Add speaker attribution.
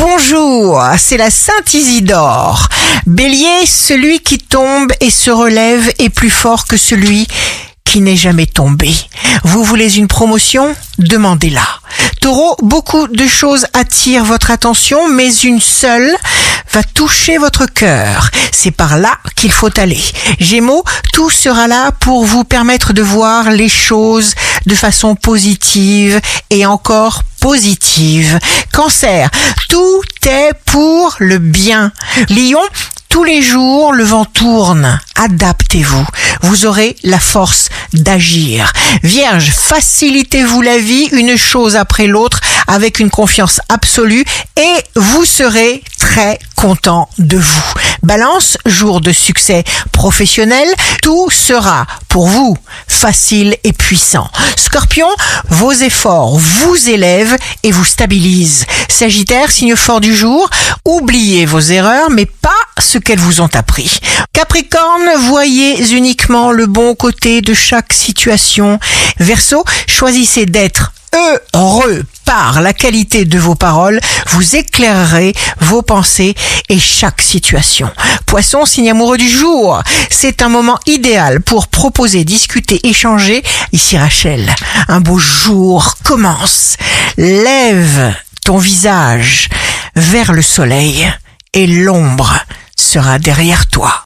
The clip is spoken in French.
Speaker 1: Bonjour, c'est la Sainte Isidore. Bélier, celui qui tombe et se relève est plus fort que celui qui n'est jamais tombé. Vous voulez une promotion? Demandez-la. Taureau, beaucoup de choses attirent votre attention, mais une seule va toucher votre cœur. C'est par là qu'il faut aller. Gémeaux, tout sera là pour vous permettre de voir les choses de façon positive et encore positive. Cancer, tout est pour le bien. Lion, tous les jours, le vent tourne. Adaptez-vous. Vous aurez la force d'agir. Vierge, facilitez-vous la vie une chose après l'autre avec une confiance absolue et vous serez très content de vous. Balance, jour de succès professionnel, tout sera pour vous facile et puissant. Scorpion, vos efforts vous élèvent et vous stabilisent. Sagittaire, signe fort du jour, oubliez vos erreurs mais pas ce qu'elles vous ont appris. Capricorne, voyez uniquement le bon côté de chaque situation. Verseau, choisissez d'être heureux par la qualité de vos paroles, vous éclairerez vos pensées et chaque situation. Poisson, signe amoureux du jour, c'est un moment idéal pour proposer, discuter, échanger. Ici Rachel, un beau jour commence. Lève ton visage vers le soleil et l'ombre sera derrière toi.